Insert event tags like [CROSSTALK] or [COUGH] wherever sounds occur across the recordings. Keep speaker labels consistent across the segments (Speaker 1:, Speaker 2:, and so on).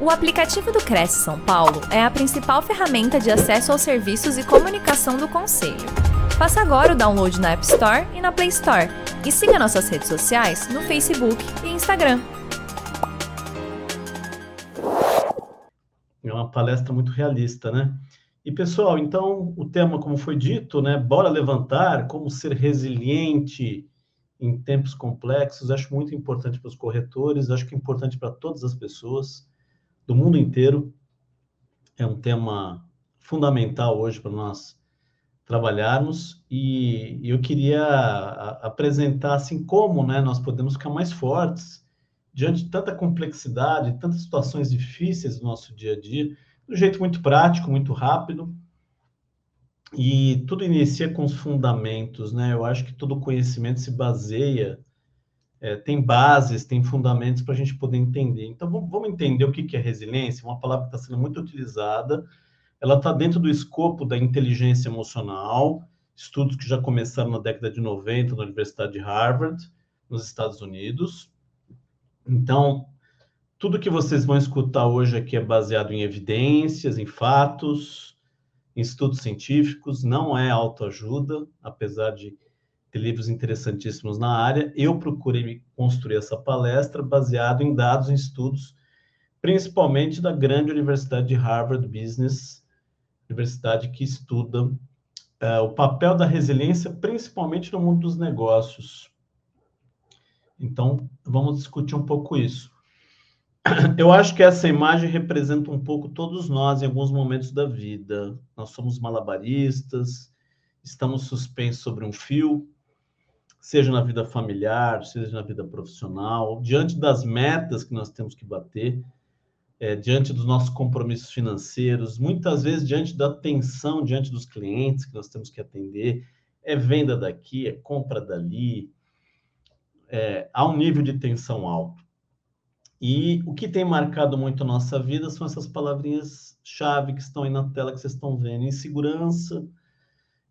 Speaker 1: O aplicativo do Cresce São Paulo é a principal ferramenta de acesso aos serviços e comunicação do Conselho. Faça agora o download na App Store e na Play Store. E siga nossas redes sociais no Facebook e Instagram.
Speaker 2: É uma palestra muito realista, né? E pessoal, então o tema, como foi dito, né? Bora levantar, como ser resiliente em tempos complexos. Acho muito importante para os corretores, acho que é importante para todas as pessoas do mundo inteiro. É um tema fundamental hoje para nós trabalharmos e eu queria apresentar assim como, né, nós podemos ficar mais fortes diante de tanta complexidade, tantas situações difíceis do nosso dia a dia, de um jeito muito prático, muito rápido. E tudo inicia com os fundamentos, né? Eu acho que todo conhecimento se baseia é, tem bases, tem fundamentos para a gente poder entender. Então, vamos entender o que é resiliência, uma palavra que está sendo muito utilizada, ela está dentro do escopo da inteligência emocional, estudos que já começaram na década de 90 na Universidade de Harvard, nos Estados Unidos. Então, tudo que vocês vão escutar hoje aqui é baseado em evidências, em fatos, em estudos científicos, não é autoajuda, apesar de livros interessantíssimos na área. Eu procurei construir essa palestra baseado em dados, em estudos, principalmente da grande universidade de Harvard Business, universidade que estuda uh, o papel da resiliência, principalmente no mundo dos negócios. Então, vamos discutir um pouco isso. [CLEARS THROAT] Eu acho que essa imagem representa um pouco todos nós em alguns momentos da vida. Nós somos malabaristas, estamos suspensos sobre um fio, seja na vida familiar, seja na vida profissional, diante das metas que nós temos que bater, é, diante dos nossos compromissos financeiros, muitas vezes diante da atenção diante dos clientes que nós temos que atender, é venda daqui, é compra dali, é, há um nível de tensão alto. E o que tem marcado muito a nossa vida são essas palavrinhas-chave que estão aí na tela que vocês estão vendo: insegurança,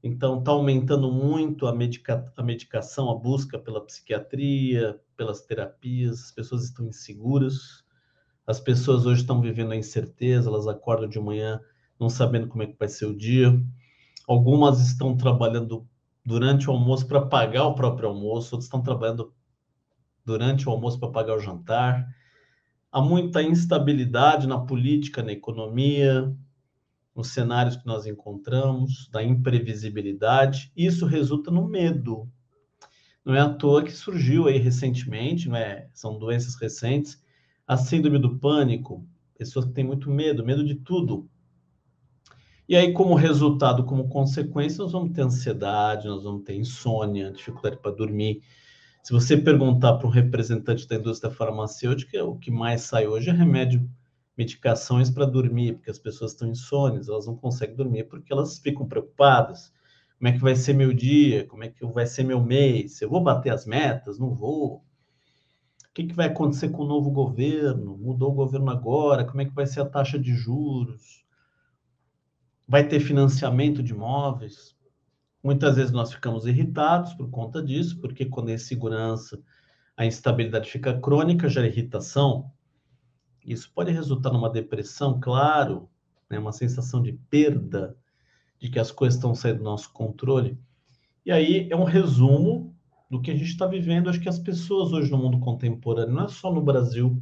Speaker 2: então, está aumentando muito a, medica a medicação, a busca pela psiquiatria, pelas terapias, as pessoas estão inseguras, as pessoas hoje estão vivendo a incerteza, elas acordam de manhã não sabendo como é que vai ser o dia. Algumas estão trabalhando durante o almoço para pagar o próprio almoço, outras estão trabalhando durante o almoço para pagar o jantar. Há muita instabilidade na política, na economia, nos cenários que nós encontramos, da imprevisibilidade, isso resulta no medo. Não é à toa que surgiu aí recentemente, não é? são doenças recentes, a síndrome do pânico, pessoas que têm muito medo, medo de tudo. E aí, como resultado, como consequência, nós vamos ter ansiedade, nós vamos ter insônia, dificuldade para dormir. Se você perguntar para um representante da indústria farmacêutica, o que mais sai hoje é remédio medicações para dormir, porque as pessoas estão insônias, elas não conseguem dormir porque elas ficam preocupadas. Como é que vai ser meu dia? Como é que vai ser meu mês? Eu vou bater as metas? Não vou? O que, que vai acontecer com o novo governo? Mudou o governo agora? Como é que vai ser a taxa de juros? Vai ter financiamento de imóveis? Muitas vezes nós ficamos irritados por conta disso, porque quando é insegurança, a instabilidade fica crônica, gera irritação, isso pode resultar numa depressão, claro, né, uma sensação de perda, de que as coisas estão saindo do nosso controle. E aí é um resumo do que a gente está vivendo. Acho que as pessoas hoje no mundo contemporâneo, não é só no Brasil.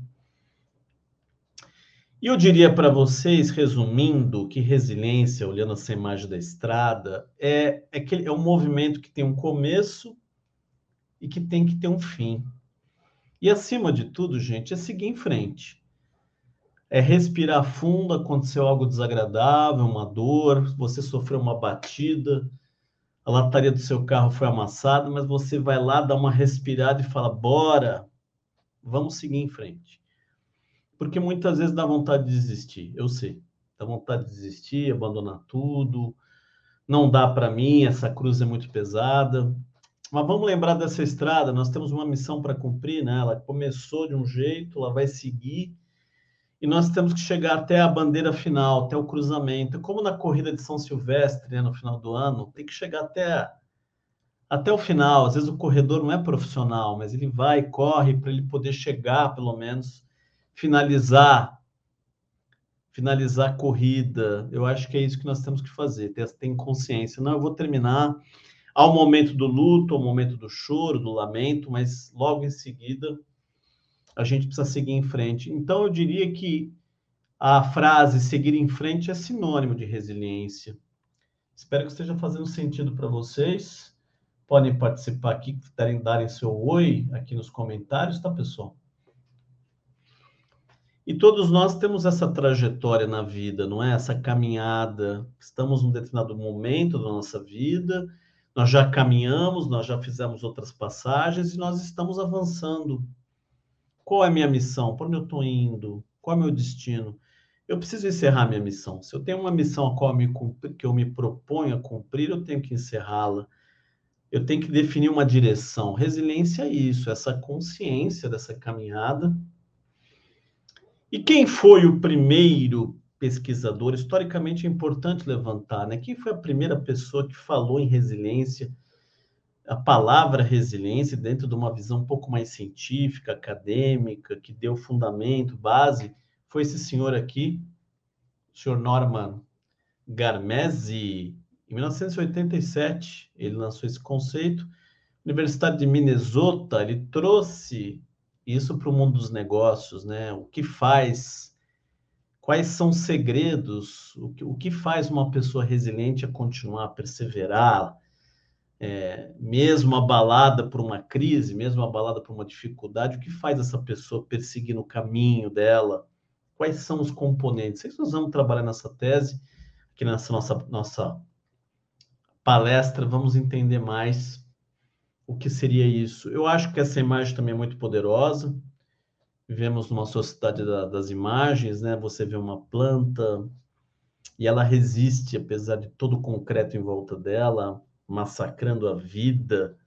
Speaker 2: E eu diria para vocês, resumindo, que resiliência, olhando essa imagem da estrada, é, é, que é um movimento que tem um começo e que tem que ter um fim. E acima de tudo, gente, é seguir em frente é respirar fundo, aconteceu algo desagradável, uma dor, você sofreu uma batida, a lataria do seu carro foi amassada, mas você vai lá, dá uma respirada e fala: bora, vamos seguir em frente. Porque muitas vezes dá vontade de desistir, eu sei. Dá vontade de desistir, abandonar tudo. Não dá para mim, essa cruz é muito pesada. Mas vamos lembrar dessa estrada, nós temos uma missão para cumprir, né? Ela começou de um jeito, ela vai seguir e nós temos que chegar até a bandeira final, até o cruzamento. Como na corrida de São Silvestre, né, no final do ano, tem que chegar até, até o final. Às vezes o corredor não é profissional, mas ele vai, corre para ele poder chegar, pelo menos, finalizar finalizar a corrida. Eu acho que é isso que nós temos que fazer, ter, ter consciência. Não, eu vou terminar ao momento do luto, ao momento do choro, do lamento, mas logo em seguida a gente precisa seguir em frente. Então, eu diria que a frase seguir em frente é sinônimo de resiliência. Espero que esteja fazendo sentido para vocês. Podem participar aqui, darem, darem seu oi aqui nos comentários, tá, pessoal? E todos nós temos essa trajetória na vida, não é? Essa caminhada. Estamos num determinado momento da nossa vida, nós já caminhamos, nós já fizemos outras passagens e nós estamos avançando. Qual é a minha missão? Para onde eu estou indo? Qual é o meu destino? Eu preciso encerrar minha missão. Se eu tenho uma missão a qual eu me, que eu me proponho a cumprir, eu tenho que encerrá-la. Eu tenho que definir uma direção. Resiliência é isso, essa consciência dessa caminhada e quem foi o primeiro pesquisador? Historicamente é importante levantar, né? Quem foi a primeira pessoa que falou em resiliência? A palavra resiliência, dentro de uma visão um pouco mais científica, acadêmica, que deu fundamento, base, foi esse senhor aqui, o senhor Norman Garmese, em 1987, ele lançou esse conceito. Universidade de Minnesota, ele trouxe isso para o mundo dos negócios, né? O que faz, quais são os segredos, o que, o que faz uma pessoa resiliente a continuar, a perseverar, é, mesmo abalada por uma crise, mesmo abalada por uma dificuldade, o que faz essa pessoa perseguir no caminho dela? Quais são os componentes? É nós vamos trabalhar nessa tese, aqui nessa nossa, nossa palestra, vamos entender mais o que seria isso? Eu acho que essa imagem também é muito poderosa. Vivemos numa sociedade da, das imagens, né? Você vê uma planta e ela resiste, apesar de todo o concreto em volta dela, massacrando a vida,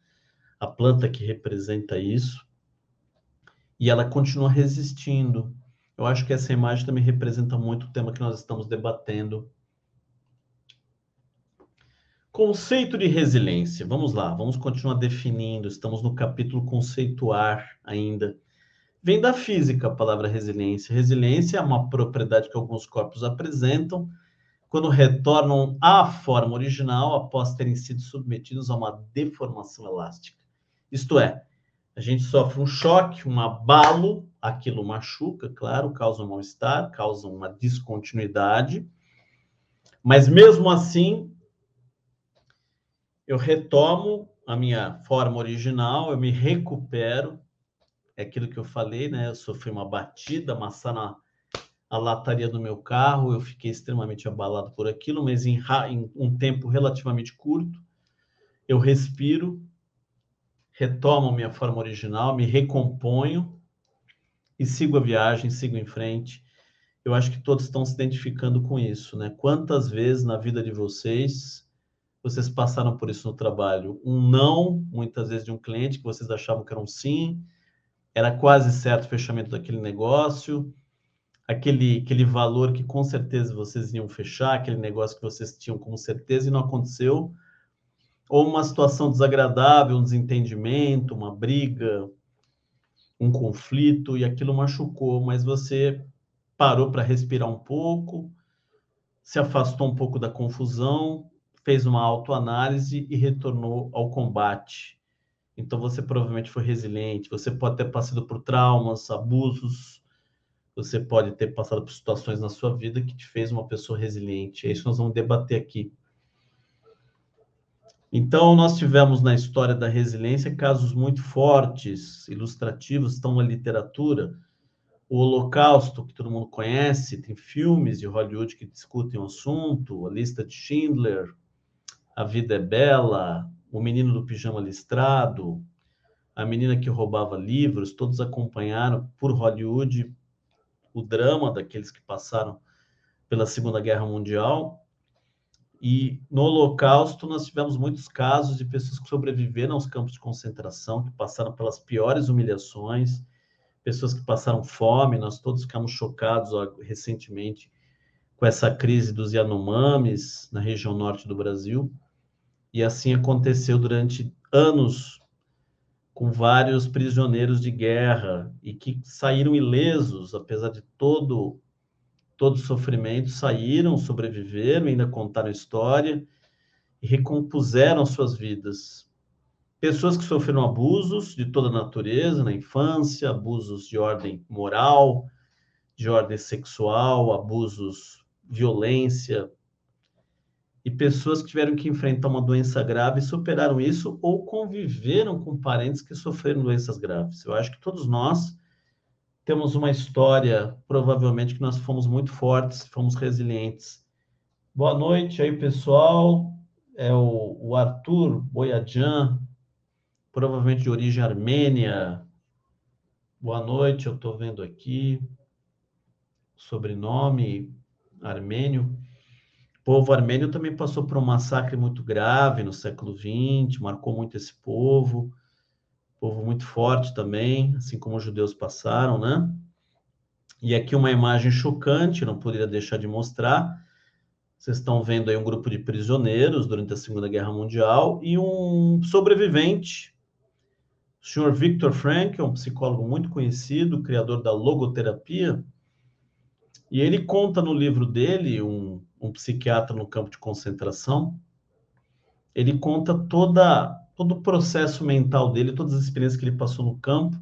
Speaker 2: a planta que representa isso, e ela continua resistindo. Eu acho que essa imagem também representa muito o tema que nós estamos debatendo Conceito de resiliência. Vamos lá, vamos continuar definindo. Estamos no capítulo conceituar ainda. Vem da física a palavra resiliência. Resiliência é uma propriedade que alguns corpos apresentam quando retornam à forma original após terem sido submetidos a uma deformação elástica. Isto é, a gente sofre um choque, um abalo, aquilo machuca, claro, causa um mal-estar, causa uma descontinuidade, mas mesmo assim eu retomo a minha forma original, eu me recupero. É aquilo que eu falei, né? Eu sofri uma batida, amassar na a lataria do meu carro, eu fiquei extremamente abalado por aquilo, mas em, em um tempo relativamente curto, eu respiro, retomo minha forma original, me recomponho e sigo a viagem, sigo em frente. Eu acho que todos estão se identificando com isso, né? Quantas vezes na vida de vocês vocês passaram por isso no trabalho? Um não, muitas vezes, de um cliente que vocês achavam que era um sim, era quase certo o fechamento daquele negócio, aquele, aquele valor que com certeza vocês iam fechar, aquele negócio que vocês tinham com certeza e não aconteceu, ou uma situação desagradável, um desentendimento, uma briga, um conflito, e aquilo machucou, mas você parou para respirar um pouco, se afastou um pouco da confusão fez uma autoanálise e retornou ao combate. Então você provavelmente foi resiliente, você pode ter passado por traumas, abusos, você pode ter passado por situações na sua vida que te fez uma pessoa resiliente. É isso que nós vamos debater aqui. Então, nós tivemos na história da resiliência casos muito fortes, ilustrativos, estão na literatura. O Holocausto, que todo mundo conhece, tem filmes de Hollywood que discutem o assunto, a lista de Schindler, a Vida é Bela, O Menino do Pijama Listrado, A Menina que Roubava Livros, todos acompanharam por Hollywood o drama daqueles que passaram pela Segunda Guerra Mundial. E no Holocausto nós tivemos muitos casos de pessoas que sobreviveram aos campos de concentração, que passaram pelas piores humilhações, pessoas que passaram fome, nós todos ficamos chocados ó, recentemente com essa crise dos Yanomamis na região norte do Brasil. E assim aconteceu durante anos com vários prisioneiros de guerra e que saíram ilesos, apesar de todo todo sofrimento, saíram, sobreviveram, ainda contaram história e recompuseram suas vidas. Pessoas que sofreram abusos de toda natureza na infância, abusos de ordem moral, de ordem sexual, abusos, violência, e pessoas que tiveram que enfrentar uma doença grave superaram isso ou conviveram com parentes que sofreram doenças graves. Eu acho que todos nós temos uma história, provavelmente, que nós fomos muito fortes, fomos resilientes. Boa noite aí, pessoal. É o, o Arthur Boyadjan, provavelmente de origem armênia. Boa noite, eu estou vendo aqui. Sobrenome armênio povo armênio também passou por um massacre muito grave no século XX, marcou muito esse povo, povo muito forte também, assim como os judeus passaram, né? E aqui uma imagem chocante, não poderia deixar de mostrar. Vocês estão vendo aí um grupo de prisioneiros durante a Segunda Guerra Mundial e um sobrevivente, o senhor Viktor Frankl, um psicólogo muito conhecido, criador da logoterapia, e ele conta no livro dele, um um psiquiatra no campo de concentração, ele conta toda, todo o processo mental dele, todas as experiências que ele passou no campo,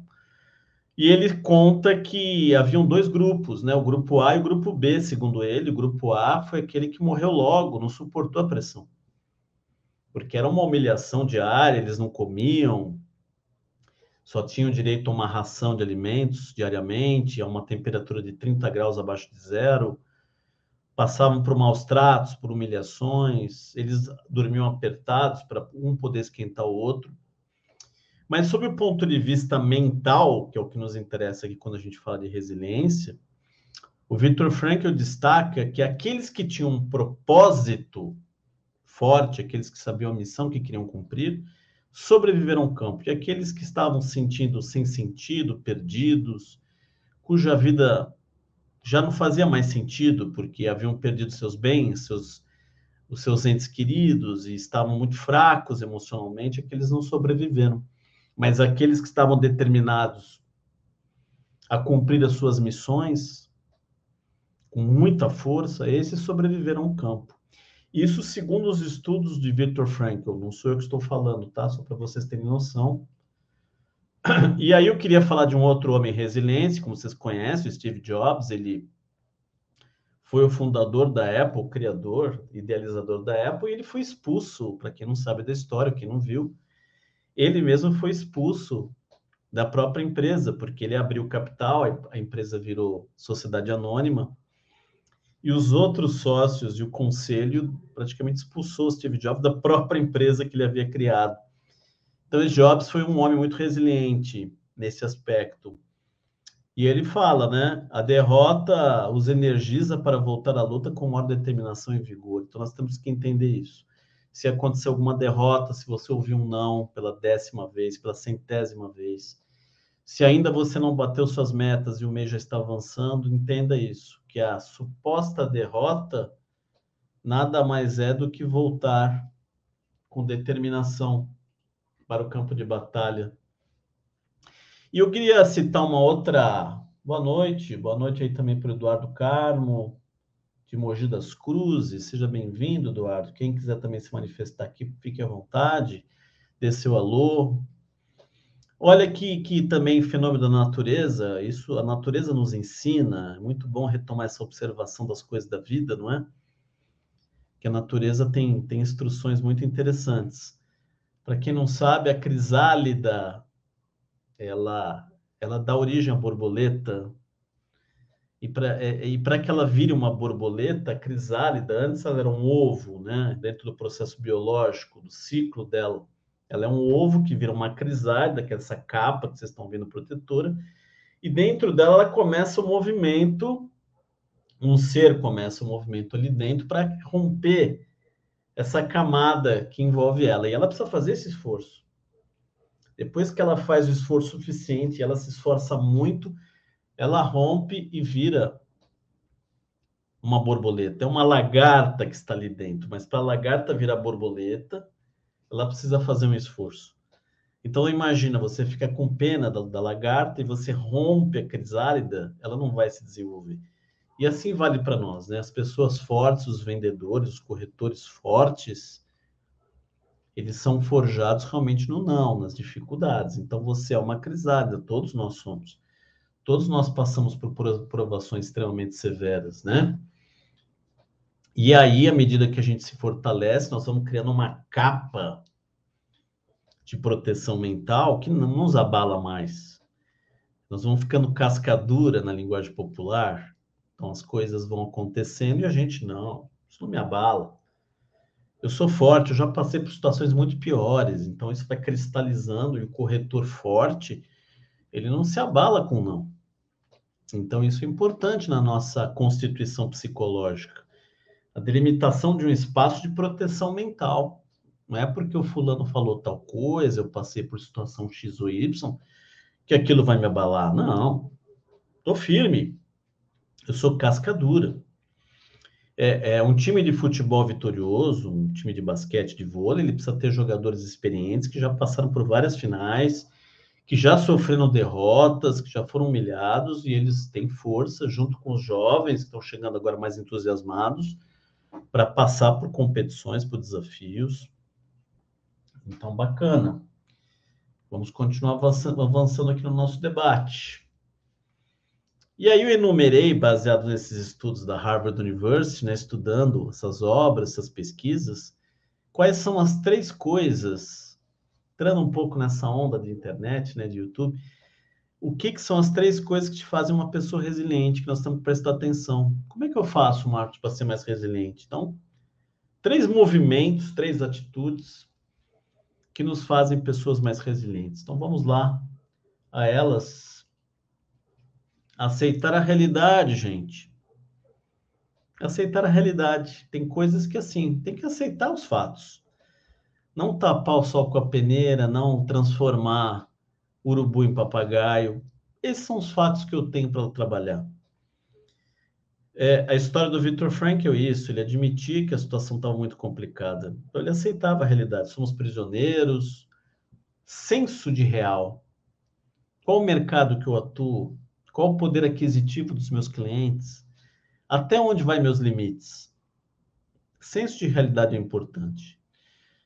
Speaker 2: e ele conta que haviam dois grupos, né? O grupo A e o grupo B, segundo ele. O grupo A foi aquele que morreu logo, não suportou a pressão. Porque era uma humilhação diária, eles não comiam, só tinham direito a uma ração de alimentos diariamente, a uma temperatura de 30 graus abaixo de zero passavam por maus tratos, por humilhações, eles dormiam apertados para um poder esquentar o outro. Mas, sob o ponto de vista mental, que é o que nos interessa aqui quando a gente fala de resiliência, o Victor Frankl destaca que aqueles que tinham um propósito forte, aqueles que sabiam a missão que queriam cumprir, sobreviveram ao campo. E aqueles que estavam sentindo sem sentido, perdidos, cuja vida já não fazia mais sentido, porque haviam perdido seus bens, seus, os seus entes queridos, e estavam muito fracos emocionalmente, aqueles não sobreviveram. Mas aqueles que estavam determinados a cumprir as suas missões, com muita força, esses sobreviveram ao campo. Isso segundo os estudos de Viktor Frankl, não sou eu que estou falando, tá? Só para vocês terem noção. E aí eu queria falar de um outro homem resiliente, como vocês conhecem, o Steve Jobs, ele foi o fundador da Apple, criador, idealizador da Apple, e ele foi expulso, para quem não sabe da história, quem não viu, ele mesmo foi expulso da própria empresa, porque ele abriu capital, a empresa virou sociedade anônima, e os outros sócios e o conselho praticamente expulsou o Steve Jobs da própria empresa que ele havia criado. Então, Jobs foi um homem muito resiliente nesse aspecto. E ele fala, né? A derrota os energiza para voltar à luta com maior determinação e vigor. Então, nós temos que entender isso. Se acontecer alguma derrota, se você ouvir um não pela décima vez, pela centésima vez, se ainda você não bateu suas metas e o mês já está avançando, entenda isso, que a suposta derrota nada mais é do que voltar com determinação para o campo de batalha. E eu queria citar uma outra. Boa noite, boa noite aí também para o Eduardo Carmo, de Mogi das Cruzes. Seja bem-vindo, Eduardo. Quem quiser também se manifestar aqui, fique à vontade, dê seu alô. Olha que, que também fenômeno da natureza, isso a natureza nos ensina, é muito bom retomar essa observação das coisas da vida, não é? Que a natureza tem, tem instruções muito interessantes. Para quem não sabe, a crisálida ela ela dá origem à borboleta. E para é, e que ela vire uma borboleta, a crisálida, antes ela era um ovo, né? Dentro do processo biológico, do ciclo dela. Ela é um ovo que vira uma crisálida, que é essa capa que vocês estão vendo protetora, e dentro dela ela começa o movimento, um ser começa o movimento ali dentro para romper essa camada que envolve ela. E ela precisa fazer esse esforço. Depois que ela faz o esforço suficiente, ela se esforça muito, ela rompe e vira uma borboleta. É uma lagarta que está ali dentro, mas para a lagarta virar borboleta, ela precisa fazer um esforço. Então imagina, você fica com pena da, da lagarta e você rompe a crisálida, ela não vai se desenvolver. E assim vale para nós, né? As pessoas fortes, os vendedores, os corretores fortes, eles são forjados realmente no não, nas dificuldades. Então você é uma crisada, todos nós somos. Todos nós passamos por provações extremamente severas, né? E aí, à medida que a gente se fortalece, nós vamos criando uma capa de proteção mental que não nos abala mais. Nós vamos ficando cascadura na linguagem popular, então as coisas vão acontecendo e a gente não, isso não me abala. Eu sou forte, eu já passei por situações muito piores, então isso vai cristalizando e o corretor forte, ele não se abala com não. Então isso é importante na nossa constituição psicológica. A delimitação de um espaço de proteção mental. Não é porque o fulano falou tal coisa, eu passei por situação X ou Y, que aquilo vai me abalar. Não. Tô firme. Eu sou casca dura. É, é, um time de futebol vitorioso, um time de basquete, de vôlei, ele precisa ter jogadores experientes que já passaram por várias finais, que já sofreram derrotas, que já foram humilhados e eles têm força junto com os jovens que estão chegando agora mais entusiasmados para passar por competições, por desafios. Então, bacana. Vamos continuar avançando, avançando aqui no nosso debate. E aí eu enumerei, baseado nesses estudos da Harvard University, né, estudando essas obras, essas pesquisas, quais são as três coisas, entrando um pouco nessa onda de internet, né, de YouTube, o que, que são as três coisas que te fazem uma pessoa resiliente, que nós temos que prestar atenção. Como é que eu faço, Marcos, para ser mais resiliente? Então, três movimentos, três atitudes que nos fazem pessoas mais resilientes. Então, vamos lá a elas Aceitar a realidade, gente. Aceitar a realidade. Tem coisas que, assim, tem que aceitar os fatos. Não tapar o sol com a peneira, não transformar urubu em papagaio. Esses são os fatos que eu tenho para trabalhar. É, a história do Victor Frankl, isso, ele admitia que a situação estava muito complicada. Então, ele aceitava a realidade. Somos prisioneiros. Senso de real. Qual o mercado que eu atuo? Qual o poder aquisitivo dos meus clientes? Até onde vai meus limites? Senso de realidade é importante.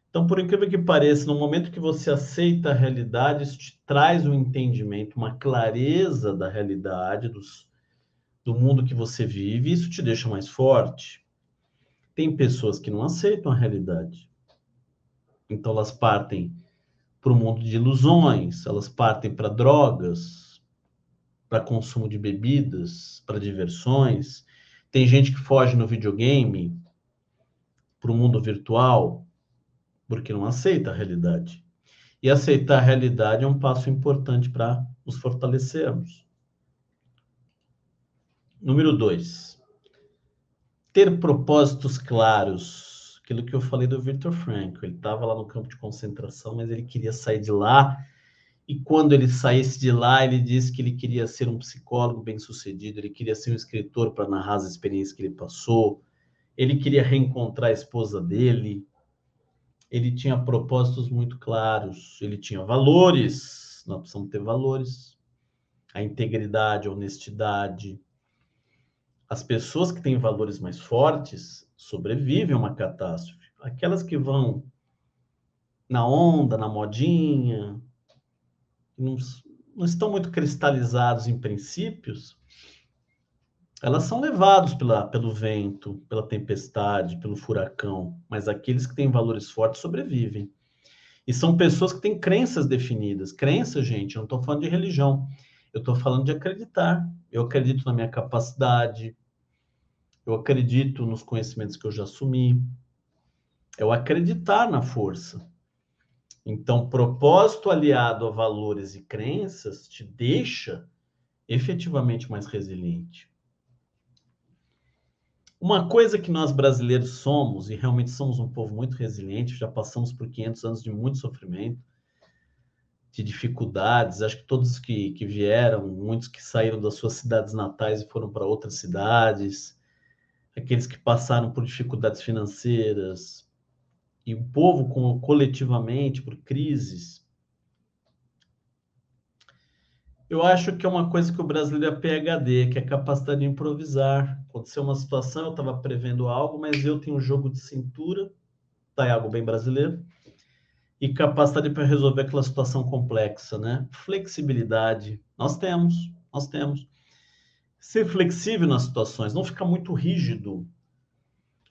Speaker 2: Então, por incrível que pareça, no momento que você aceita a realidade, isso te traz um entendimento, uma clareza da realidade, dos, do mundo que você vive, e isso te deixa mais forte. Tem pessoas que não aceitam a realidade. Então, elas partem para o mundo de ilusões, elas partem para drogas, para consumo de bebidas, para diversões. Tem gente que foge no videogame para o mundo virtual porque não aceita a realidade. E aceitar a realidade é um passo importante para nos fortalecermos. Número dois, ter propósitos claros. Aquilo que eu falei do Victor Frankl. Ele estava lá no campo de concentração, mas ele queria sair de lá e quando ele saísse de lá, ele disse que ele queria ser um psicólogo bem-sucedido, ele queria ser um escritor para narrar as experiências que ele passou, ele queria reencontrar a esposa dele, ele tinha propósitos muito claros, ele tinha valores, nós precisamos ter valores, a integridade, a honestidade. As pessoas que têm valores mais fortes sobrevivem a uma catástrofe. Aquelas que vão na onda, na modinha, não, não estão muito cristalizados em princípios, elas são levados pela, pelo vento, pela tempestade, pelo furacão, mas aqueles que têm valores fortes sobrevivem. E são pessoas que têm crenças definidas. Crença, gente, eu não estou falando de religião, eu estou falando de acreditar. Eu acredito na minha capacidade, eu acredito nos conhecimentos que eu já assumi, eu acreditar na força. Então, propósito aliado a valores e crenças te deixa efetivamente mais resiliente. Uma coisa que nós brasileiros somos, e realmente somos um povo muito resiliente, já passamos por 500 anos de muito sofrimento, de dificuldades. Acho que todos que, que vieram, muitos que saíram das suas cidades natais e foram para outras cidades, aqueles que passaram por dificuldades financeiras, e o povo coletivamente por crises. Eu acho que é uma coisa que o brasileiro é PHD, que é a capacidade de improvisar. Aconteceu uma situação, eu estava prevendo algo, mas eu tenho um jogo de cintura, tá? É algo bem brasileiro, e capacidade para resolver aquela situação complexa, né? Flexibilidade, nós temos, nós temos. Ser flexível nas situações, não ficar muito rígido.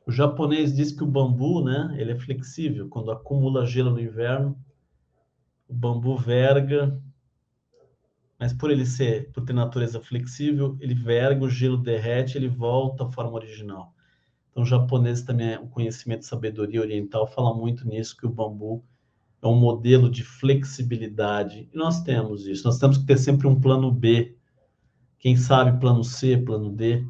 Speaker 2: O japonês diz que o bambu, né, ele é flexível. Quando acumula gelo no inverno, o bambu verga, mas por ele ser, por ter natureza flexível, ele verga, o gelo derrete, ele volta à forma original. Então, o japonês também, o conhecimento de sabedoria oriental fala muito nisso, que o bambu é um modelo de flexibilidade. E nós temos isso. Nós temos que ter sempre um plano B. Quem sabe plano C, plano D.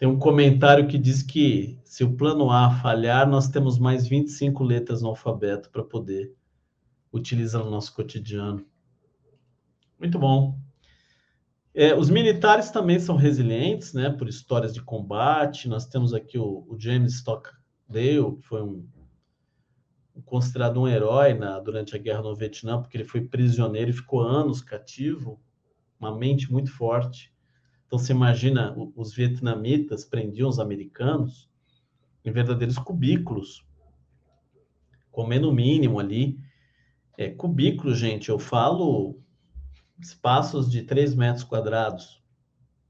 Speaker 2: Tem um comentário que diz que se o plano A falhar, nós temos mais 25 letras no alfabeto para poder utilizar no nosso cotidiano. Muito bom. É, os militares também são resilientes, né, por histórias de combate. Nós temos aqui o, o James Stockdale, que foi um, considerado um herói na, durante a guerra no Vietnã, porque ele foi prisioneiro e ficou anos cativo, uma mente muito forte. Então, você imagina, os vietnamitas prendiam os americanos em verdadeiros cubículos, comendo o mínimo ali. É, cubículo, gente, eu falo espaços de 3 metros quadrados.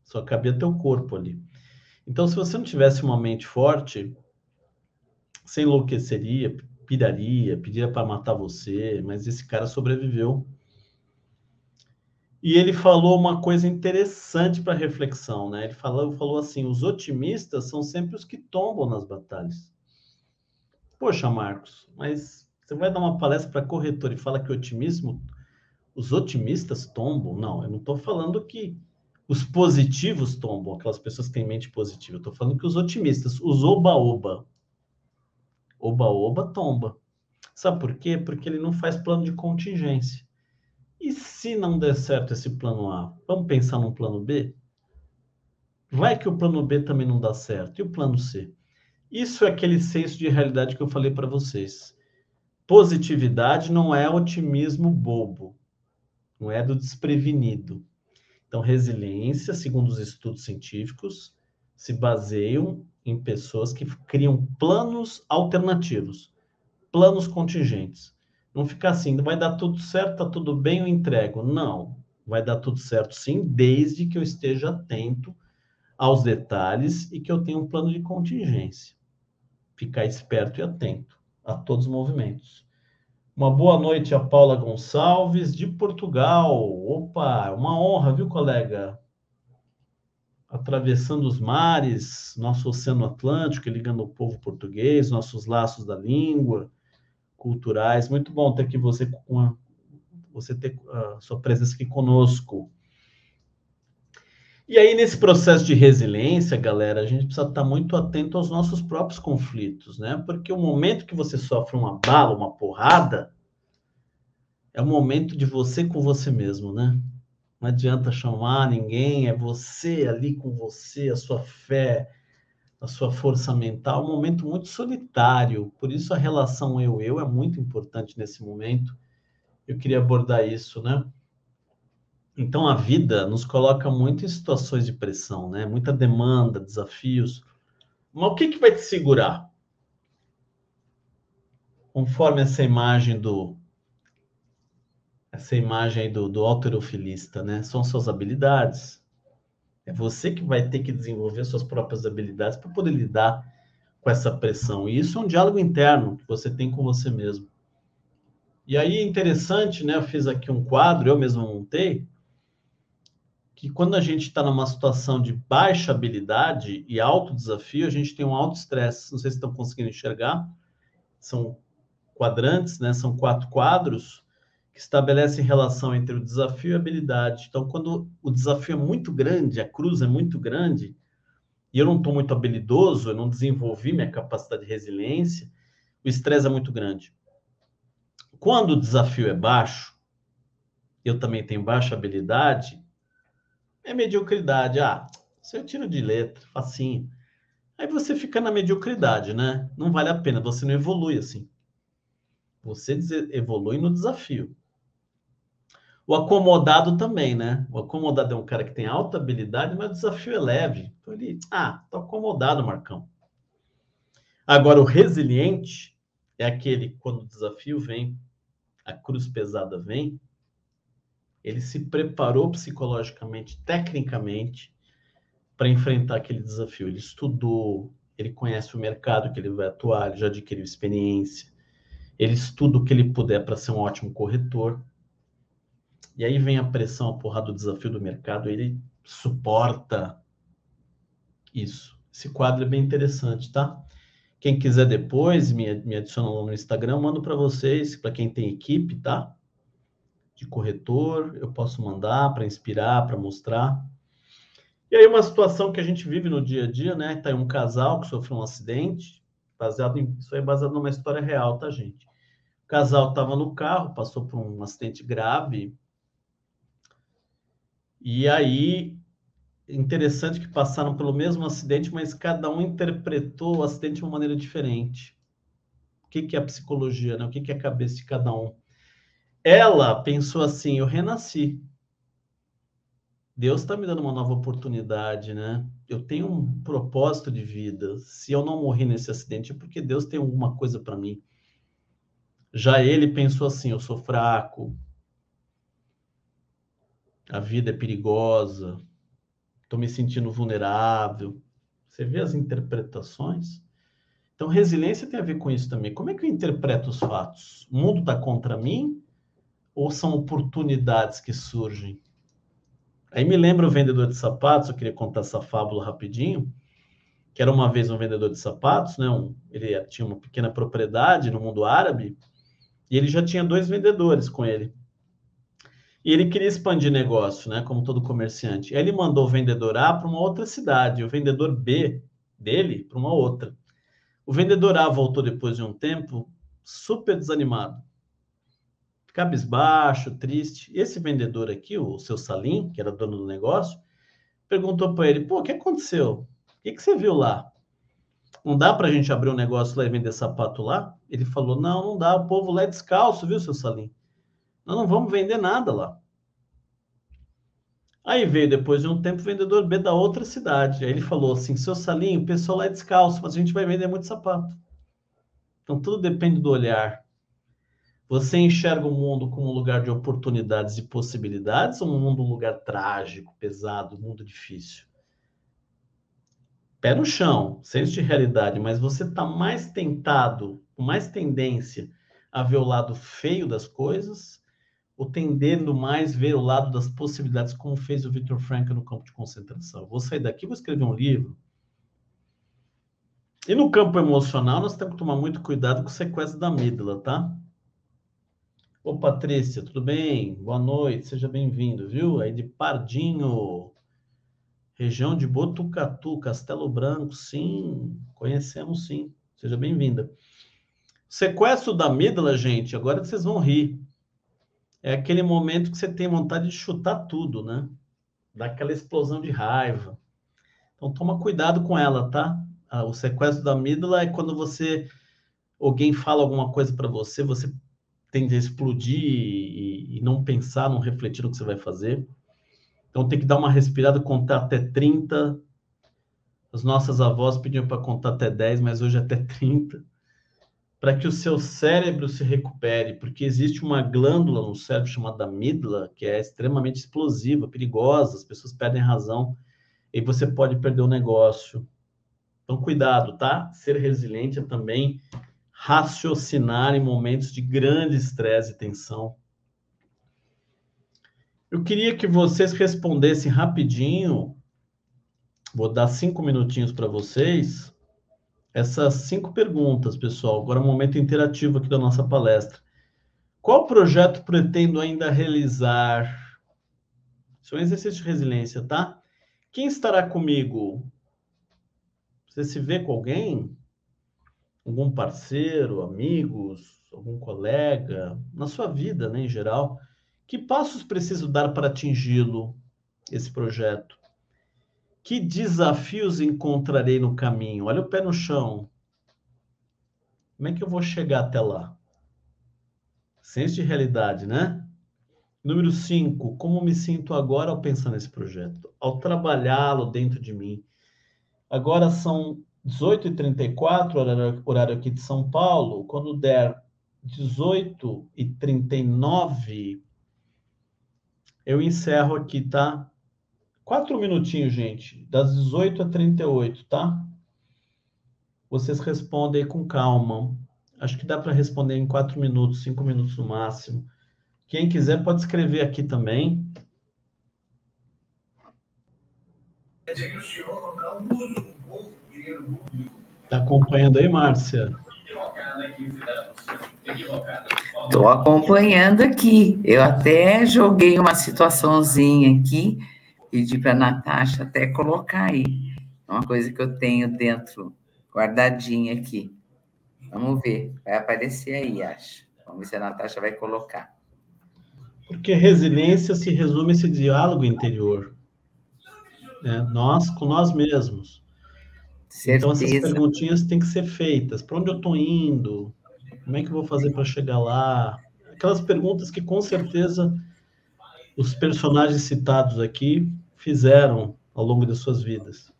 Speaker 2: Só cabia teu corpo ali. Então, se você não tivesse uma mente forte, você enlouqueceria, piraria, pediria para matar você, mas esse cara sobreviveu. E ele falou uma coisa interessante para reflexão, né? Ele falou, falou assim: os otimistas são sempre os que tombam nas batalhas. Poxa, Marcos, mas você vai dar uma palestra para corretor e fala que otimismo os otimistas tombam. Não, eu não estou falando que os positivos tombam, aquelas pessoas que têm mente positiva. Eu estou falando que os otimistas, os oba-oba, oba-oba tomba. Sabe por quê? Porque ele não faz plano de contingência. E se não der certo esse plano A, vamos pensar num plano B? Vai que o plano B também não dá certo. E o plano C? Isso é aquele senso de realidade que eu falei para vocês. Positividade não é otimismo bobo não é do desprevenido. Então, resiliência, segundo os estudos científicos, se baseiam em pessoas que criam planos alternativos, planos contingentes. Não ficar assim, vai dar tudo certo, tá tudo bem, eu entrego. Não, vai dar tudo certo sim, desde que eu esteja atento aos detalhes e que eu tenha um plano de contingência. Ficar esperto e atento a todos os movimentos. Uma boa noite a Paula Gonçalves, de Portugal. Opa, uma honra, viu, colega? Atravessando os mares, nosso Oceano Atlântico, ligando o povo português, nossos laços da língua, culturais. Muito bom ter aqui você com a, você ter a sua presença aqui conosco. E aí, nesse processo de resiliência, galera, a gente precisa estar muito atento aos nossos próprios conflitos, né? Porque o momento que você sofre uma bala, uma porrada, é o momento de você com você mesmo, né? Não adianta chamar ninguém, é você ali com você, a sua fé, a sua força mental, um momento muito solitário. Por isso a relação eu-eu é muito importante nesse momento. Eu queria abordar isso, né? Então a vida nos coloca muito em situações de pressão, né? Muita demanda, desafios. Mas o que, que vai te segurar? Conforme essa imagem do essa imagem aí do, do né? São suas habilidades. É você que vai ter que desenvolver suas próprias habilidades para poder lidar com essa pressão. E isso é um diálogo interno que você tem com você mesmo. E aí interessante, né? Eu fiz aqui um quadro, eu mesmo montei, que quando a gente está numa situação de baixa habilidade e alto desafio, a gente tem um alto estresse. Não sei se estão conseguindo enxergar. São quadrantes, né? São quatro quadros que estabelecem relação entre o desafio e a habilidade. Então, quando o desafio é muito grande, a cruz é muito grande, e eu não estou muito habilidoso, eu não desenvolvi minha capacidade de resiliência, o estresse é muito grande. Quando o desafio é baixo, eu também tenho baixa habilidade, é mediocridade. Ah, isso eu tiro de letra, facinho. Aí você fica na mediocridade, né? Não vale a pena, você não evolui assim. Você evolui no desafio. O acomodado também, né? O acomodado é um cara que tem alta habilidade, mas o desafio é leve. Então ele, ah, tô acomodado, Marcão. Agora, o resiliente é aquele quando o desafio vem, a cruz pesada vem, ele se preparou psicologicamente, tecnicamente, para enfrentar aquele desafio. Ele estudou, ele conhece o mercado que ele vai atuar, ele já adquiriu experiência, ele estuda o que ele puder para ser um ótimo corretor. E aí vem a pressão, a porrada do desafio do mercado, ele suporta isso. Esse quadro é bem interessante, tá? Quem quiser depois me, me adiciona no Instagram, mando para vocês, para quem tem equipe, tá? De corretor, eu posso mandar para inspirar, para mostrar. E aí uma situação que a gente vive no dia a dia, né? Tá aí um casal que sofreu um acidente, baseado em, isso é baseado numa história real, tá, gente? O casal estava no carro, passou por um acidente grave, e aí, interessante que passaram pelo mesmo acidente, mas cada um interpretou o acidente de uma maneira diferente. O que, que é a psicologia, né? O que, que é a cabeça de cada um? Ela pensou assim: eu renasci. Deus está me dando uma nova oportunidade, né? Eu tenho um propósito de vida. Se eu não morrer nesse acidente, é porque Deus tem alguma coisa para mim. Já ele pensou assim: eu sou fraco, a vida é perigosa, estou me sentindo vulnerável. Você vê as interpretações? Então, resiliência tem a ver com isso também. Como é que eu interpreto os fatos? O mundo está contra mim ou são oportunidades que surgem? Aí me lembra o vendedor de sapatos, eu queria contar essa fábula rapidinho, que era uma vez um vendedor de sapatos, né? Um, ele tinha uma pequena propriedade no mundo árabe e ele já tinha dois vendedores com ele. E ele queria expandir negócio, né? Como todo comerciante. Aí ele mandou o vendedor A para uma outra cidade, o vendedor B dele para uma outra. O vendedor A voltou depois de um tempo super desanimado, cabisbaixo, triste. Esse vendedor aqui, o seu Salim, que era dono do negócio, perguntou para ele: pô, o que aconteceu? O que, que você viu lá? Não dá para a gente abrir um negócio lá e vender sapato lá? Ele falou: não, não dá. O povo lá é descalço, viu, seu Salim? Nós não vamos vender nada lá. Aí veio depois de um tempo o vendedor B da outra cidade. Aí ele falou assim: seu Salinho, o pessoal lá é descalço, mas a gente vai vender muito sapato. Então tudo depende do olhar. Você enxerga o mundo como um lugar de oportunidades e possibilidades ou um mundo um lugar trágico, pesado, um mundo difícil? Pé no chão, senso de realidade, mas você está mais tentado, com mais tendência a ver o lado feio das coisas ou tendendo mais ver o lado das possibilidades, como fez o Victor Frankl no campo de concentração. Vou sair daqui, vou escrever um livro. E no campo emocional, nós temos que tomar muito cuidado com o sequestro da amígdala, tá? Ô, Patrícia, tudo bem? Boa noite, seja bem-vindo, viu? Aí de Pardinho, região de Botucatu, Castelo Branco, sim, conhecemos sim, seja bem-vinda. Sequestro da amígdala, gente, agora vocês vão rir é aquele momento que você tem vontade de chutar tudo, né? Dá aquela explosão de raiva. Então toma cuidado com ela, tá? Ah, o sequestro da amígdala é quando você alguém fala alguma coisa para você, você tende a explodir e, e, não pensar, não refletir no que você vai fazer. Então tem que dar uma respirada, contar até 30. As nossas avós pediam para contar até 10, mas hoje é até 30 para que o seu cérebro se recupere, porque existe uma glândula no cérebro chamada amígdala, que é extremamente explosiva, perigosa, as pessoas perdem razão e você pode perder o negócio. Então, cuidado, tá? Ser resiliente é também raciocinar em momentos de grande estresse e tensão. Eu queria que vocês respondessem rapidinho, vou dar cinco minutinhos para vocês essas cinco perguntas, pessoal. Agora, um momento interativo aqui da nossa palestra. Qual projeto pretendo ainda realizar? Isso é um exercício de resiliência, tá? Quem estará comigo? Você se vê com alguém? Algum parceiro, amigos, algum colega, na sua vida, né, em geral? Que passos preciso dar para atingi-lo, esse projeto? Que desafios encontrarei no caminho? Olha o pé no chão. Como é que eu vou chegar até lá? Senso de realidade, né? Número 5, como me sinto agora ao pensar nesse projeto, ao trabalhá-lo dentro de mim. Agora são 18h34, horário, horário aqui de São Paulo. Quando der 18h39, eu encerro aqui, tá? Quatro minutinhos, gente. Das 18 h 38, tá? Vocês respondem com calma. Acho que dá para responder em quatro minutos, cinco minutos no máximo. Quem quiser pode escrever aqui também. Está acompanhando aí, Márcia?
Speaker 3: Estou acompanhando aqui. Eu até joguei uma situaçãozinha aqui, pedi para a Natasha até colocar aí. É uma coisa que eu tenho dentro, guardadinha aqui. Vamos ver, vai aparecer aí, acho. Vamos ver se a Natasha vai colocar.
Speaker 2: Porque resiliência se resume esse diálogo interior. Né? Nós com nós mesmos. Certeza. Então, essas perguntinhas têm que ser feitas. Para onde eu estou indo? Como é que eu vou fazer para chegar lá? Aquelas perguntas que, com certeza, os personagens citados aqui fizeram ao longo das suas vidas.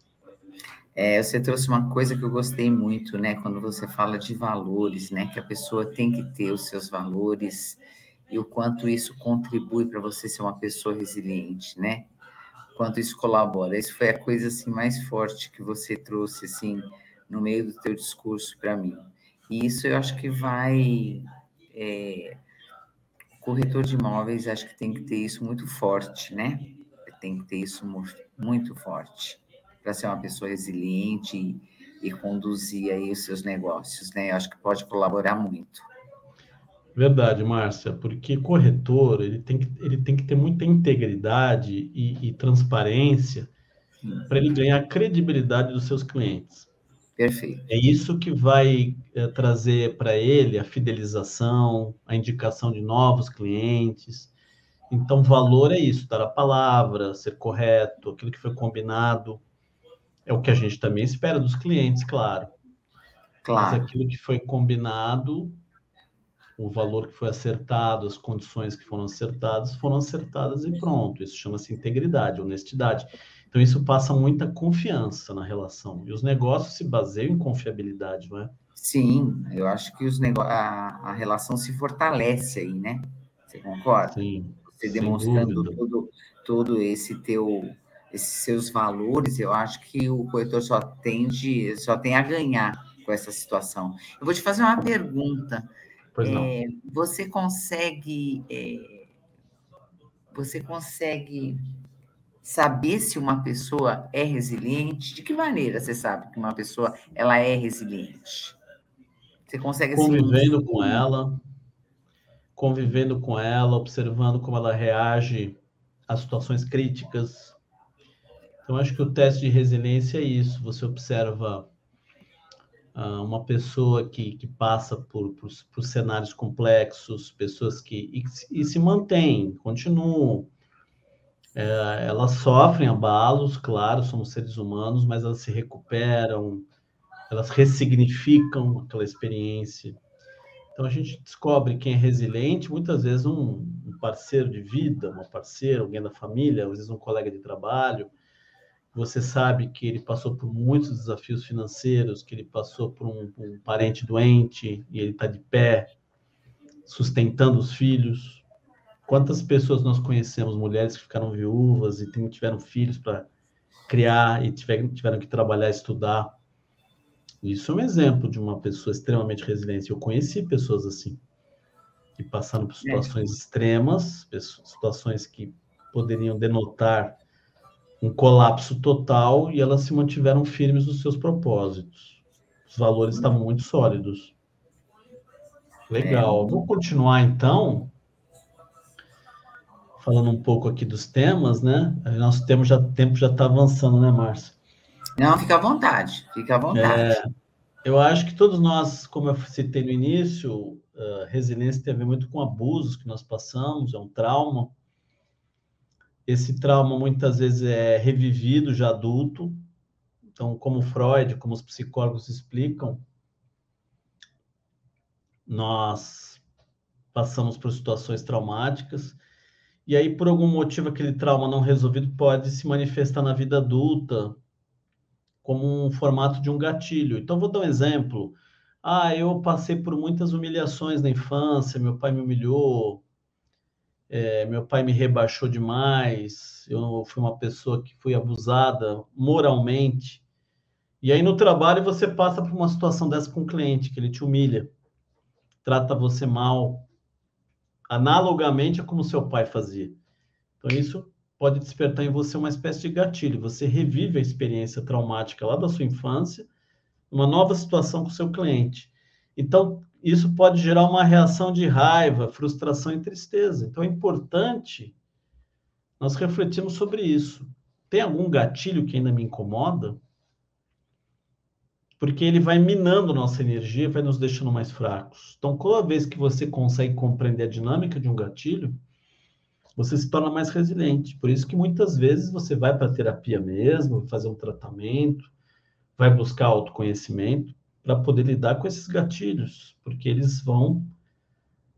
Speaker 3: É, você trouxe uma coisa que eu gostei muito, né? Quando você fala de valores, né? Que a pessoa tem que ter os seus valores e o quanto isso contribui para você ser uma pessoa resiliente, né? Quanto isso colabora. Isso foi a coisa assim mais forte que você trouxe assim no meio do teu discurso para mim. E isso eu acho que vai é, corretor de imóveis acho que tem que ter isso muito forte, né? Tem que ter isso muito forte para ser uma pessoa resiliente e, e conduzir aí os seus negócios, né? Eu acho que pode colaborar muito.
Speaker 2: Verdade, Márcia, porque corretor ele tem que, ele tem que ter muita integridade e, e transparência para ele ganhar credibilidade dos seus clientes.
Speaker 3: Perfeito.
Speaker 2: É isso que vai é, trazer para ele a fidelização, a indicação de novos clientes. Então, valor é isso, dar a palavra, ser correto, aquilo que foi combinado. É o que a gente também espera dos clientes, claro. Claro. Mas aquilo que foi combinado o valor que foi acertado, as condições que foram acertadas, foram acertadas e pronto. Isso chama-se integridade, honestidade. Então, isso passa muita confiança na relação. E os negócios se baseiam em confiabilidade, não é?
Speaker 3: Sim, eu acho que os nego... a, a relação se fortalece aí, né? Você concorda?
Speaker 2: Sim.
Speaker 3: Você demonstrando todo, todo esse teu, esses seus valores, eu acho que o corretor só tende, só tem a ganhar com essa situação. Eu vou te fazer uma pergunta.
Speaker 2: Pois não.
Speaker 3: É, você consegue. É, você consegue saber se uma pessoa é resiliente? De que maneira você sabe que uma pessoa ela é resiliente?
Speaker 2: Você consegue convivendo assim, com ela, convivendo com ela, observando como ela reage a situações críticas. Então acho que o teste de resiliência é isso. Você observa uh, uma pessoa que, que passa por, por, por cenários complexos, pessoas que e, e se mantêm, continuam. É, elas sofrem abalos, claro, somos seres humanos, mas elas se recuperam, elas ressignificam aquela experiência. Então a gente descobre quem é resiliente, muitas vezes um, um parceiro de vida, uma parceira, alguém da família, às vezes um colega de trabalho, você sabe que ele passou por muitos desafios financeiros, que ele passou por um, um parente doente e ele está de pé, sustentando os filhos. Quantas pessoas nós conhecemos, mulheres que ficaram viúvas e tiveram filhos para criar e tiveram, tiveram que trabalhar, estudar. Isso é um exemplo de uma pessoa extremamente resiliente. Eu conheci pessoas assim, que passaram por situações é. extremas, situações que poderiam denotar um colapso total e elas se mantiveram firmes nos seus propósitos. Os valores estavam muito sólidos. Legal. É. Vou continuar então falando um pouco aqui dos temas, né? Nosso tempo já tempo já está avançando, né, Márcio?
Speaker 3: Não, fica à vontade, fica à vontade. É,
Speaker 2: eu acho que todos nós, como eu citei no início, uh, resiliência tem a ver muito com abusos que nós passamos, é um trauma esse trauma muitas vezes é revivido já adulto. Então, como Freud, como os psicólogos explicam, nós passamos por situações traumáticas E aí, por algum motivo, aquele trauma não resolvido pode se manifestar na vida adulta como um formato de um gatilho. Então, vou dar um exemplo. Ah, eu passei por muitas humilhações na infância, meu pai me humilhou, é, meu pai me rebaixou demais, eu fui uma pessoa que fui abusada moralmente. E aí no trabalho você passa por uma situação dessa com o cliente, que ele te humilha, trata você mal, analogamente a como seu pai fazia. Então isso pode despertar em você uma espécie de gatilho. Você revive a experiência traumática lá da sua infância, uma nova situação com o seu cliente. Então, isso pode gerar uma reação de raiva, frustração e tristeza. Então, é importante nós refletirmos sobre isso. Tem algum gatilho que ainda me incomoda? Porque ele vai minando nossa energia, vai nos deixando mais fracos. Então, toda vez que você consegue compreender a dinâmica de um gatilho, você se torna mais resiliente. Por isso que muitas vezes você vai para terapia mesmo, fazer um tratamento, vai buscar autoconhecimento para poder lidar com esses gatilhos, porque eles vão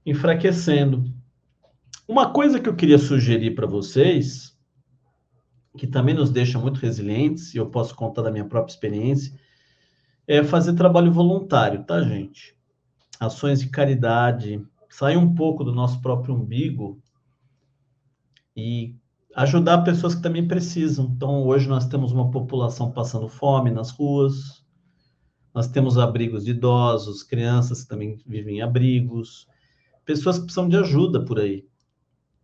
Speaker 2: enfraquecendo. Uma coisa que eu queria sugerir para vocês, que também nos deixa muito resilientes, e eu posso contar da minha própria experiência, é fazer trabalho voluntário, tá, gente? Ações de caridade, sair um pouco do nosso próprio umbigo e ajudar pessoas que também precisam. Então, hoje nós temos uma população passando fome nas ruas, nós temos abrigos de idosos, crianças que também vivem em abrigos, pessoas que precisam de ajuda por aí.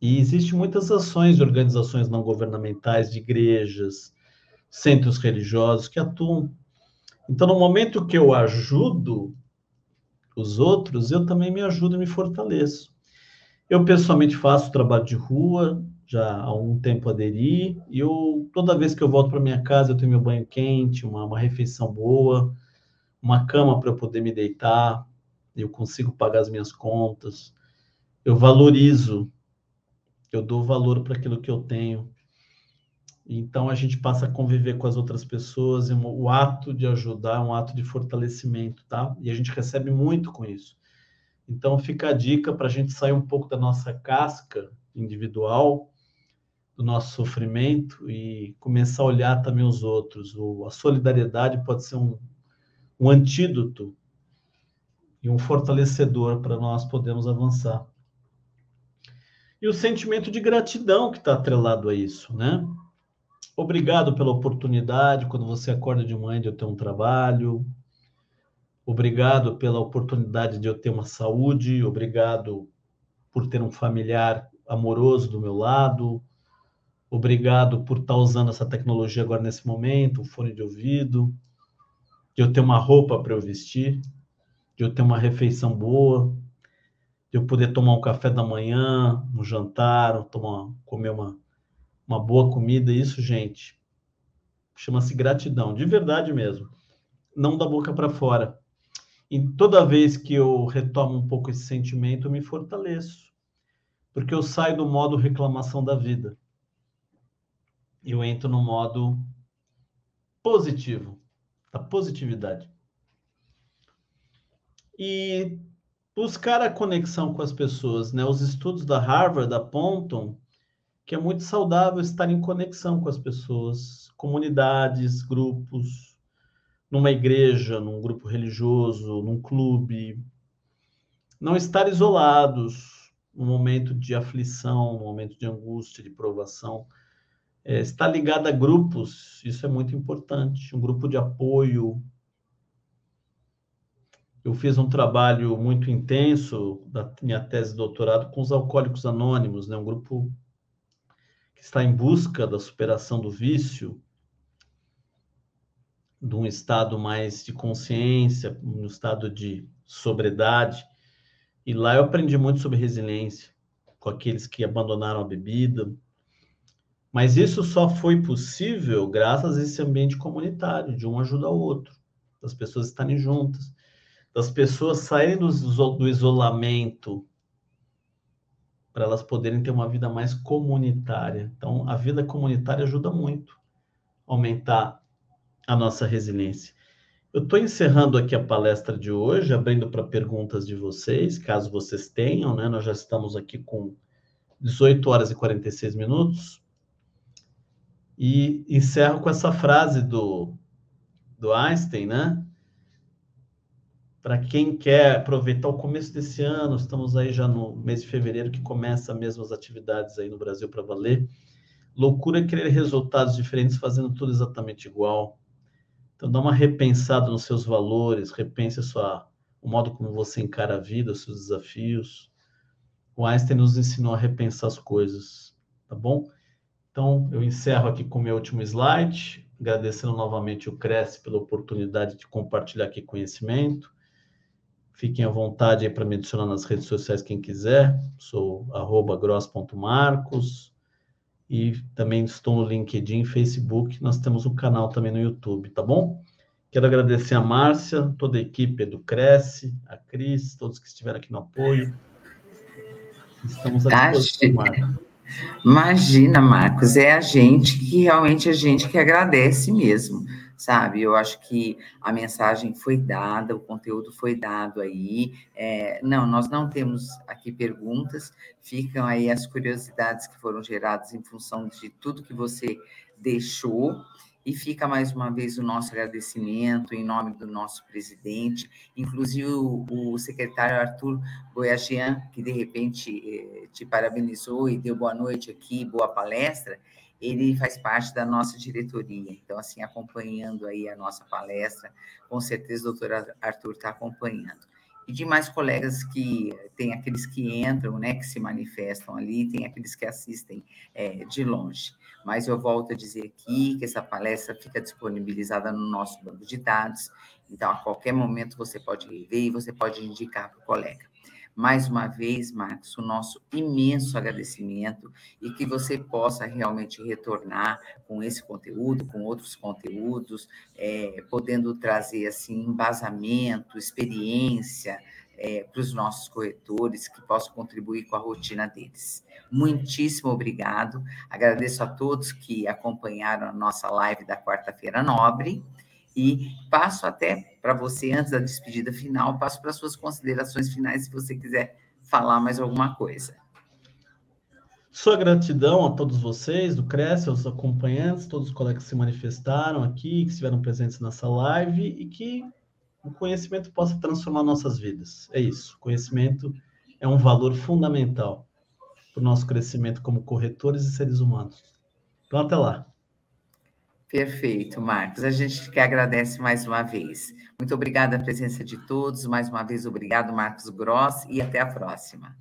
Speaker 2: E existem muitas ações de organizações não governamentais, de igrejas, centros religiosos que atuam. Então, no momento que eu ajudo os outros, eu também me ajudo e me fortaleço. Eu pessoalmente faço trabalho de rua, já há um tempo aderi, e eu, toda vez que eu volto para minha casa, eu tenho meu banho quente, uma, uma refeição boa, uma cama para eu poder me deitar, eu consigo pagar as minhas contas, eu valorizo, eu dou valor para aquilo que eu tenho. Então a gente passa a conviver com as outras pessoas, o ato de ajudar é um ato de fortalecimento, tá? E a gente recebe muito com isso. Então fica a dica para a gente sair um pouco da nossa casca individual do nosso sofrimento e começar a olhar também os outros. O, a solidariedade pode ser um, um antídoto e um fortalecedor para nós podermos avançar. E o sentimento de gratidão que está atrelado a isso, né? Obrigado pela oportunidade quando você acorda de manhã de eu ter um trabalho. Obrigado pela oportunidade de eu ter uma saúde. Obrigado por ter um familiar amoroso do meu lado. Obrigado por estar usando essa tecnologia agora nesse momento, um fone de ouvido, de eu ter uma roupa para eu vestir, de eu ter uma refeição boa, de eu poder tomar um café da manhã, um jantar, tomar, comer uma, uma boa comida. Isso, gente, chama-se gratidão, de verdade mesmo. Não da boca para fora. E toda vez que eu retomo um pouco esse sentimento, eu me fortaleço. Porque eu saio do modo reclamação da vida eu entro no modo positivo, da positividade. E buscar a conexão com as pessoas, né? Os estudos da Harvard apontam que é muito saudável estar em conexão com as pessoas, comunidades, grupos, numa igreja, num grupo religioso, num clube, não estar isolados no momento de aflição, no momento de angústia, de provação é, estar ligado a grupos, isso é muito importante, um grupo de apoio. Eu fiz um trabalho muito intenso da minha tese de doutorado com os alcoólicos anônimos, né? um grupo que está em busca da superação do vício, de um estado mais de consciência, um estado de sobriedade. E lá eu aprendi muito sobre resiliência, com aqueles que abandonaram a bebida, mas isso só foi possível graças a esse ambiente comunitário, de um ajudar o outro, das pessoas estarem juntas, das pessoas saírem do, do isolamento para elas poderem ter uma vida mais comunitária. Então, a vida comunitária ajuda muito a aumentar a nossa resiliência. Eu estou encerrando aqui a palestra de hoje, abrindo para perguntas de vocês, caso vocês tenham, né? Nós já estamos aqui com 18 horas e 46 minutos. E encerro com essa frase do, do Einstein, né? Para quem quer aproveitar o começo desse ano, estamos aí já no mês de fevereiro que começa mesmo as atividades aí no Brasil para valer. Loucura é querer resultados diferentes fazendo tudo exatamente igual. Então dá uma repensada nos seus valores, repense sua, o modo como você encara a vida, os seus desafios. O Einstein nos ensinou a repensar as coisas, tá bom? Então eu encerro aqui com o meu último slide, agradecendo novamente o Cresce pela oportunidade de compartilhar aqui conhecimento. Fiquem à vontade aí para me adicionar nas redes sociais quem quiser. Sou gross.marcos e também estou no LinkedIn, Facebook. Nós temos um canal também no YouTube, tá bom? Quero agradecer a Márcia, toda a equipe do Cresce, a Cris, todos que estiveram aqui no apoio.
Speaker 3: Estamos à disposição, Marcos. Imagina, Marcos, é a gente que realmente a gente que agradece mesmo sabe? Eu acho que a mensagem foi dada, o conteúdo foi dado aí. É, não, nós não temos aqui perguntas, ficam aí as curiosidades que foram geradas em função de tudo que você deixou. E fica mais uma vez o nosso agradecimento em nome do nosso presidente, inclusive o, o secretário Arthur Boyagian, que de repente eh, te parabenizou e deu boa noite aqui, boa palestra ele faz parte da nossa diretoria. Então, assim, acompanhando aí a nossa palestra, com certeza o doutor Arthur está acompanhando. E demais colegas que tem aqueles que entram, né, que se manifestam ali, tem aqueles que assistem é, de longe. Mas eu volto a dizer aqui que essa palestra fica disponibilizada no nosso banco de dados, então a qualquer momento você pode ver e você pode indicar para o colega mais uma vez, Marcos, o nosso imenso agradecimento e que você possa realmente retornar com esse conteúdo, com outros conteúdos, é, podendo trazer assim embasamento, experiência é, para os nossos corretores que possam contribuir com a rotina deles. Muitíssimo obrigado. Agradeço a todos que acompanharam a nossa live da quarta-feira nobre. E passo até para você, antes da despedida final, passo para suas considerações finais, se você quiser falar mais alguma coisa.
Speaker 2: Sua gratidão a todos vocês do Cresce, aos acompanhantes, todos os colegas que se manifestaram aqui, que estiveram presentes nessa live e que o conhecimento possa transformar nossas vidas. É isso. O conhecimento é um valor fundamental para o nosso crescimento como corretores e seres humanos. Então, até lá.
Speaker 3: Perfeito, Marcos. A gente que agradece mais uma vez. Muito obrigada a presença de todos. Mais uma vez, obrigado, Marcos Gross, e até a próxima.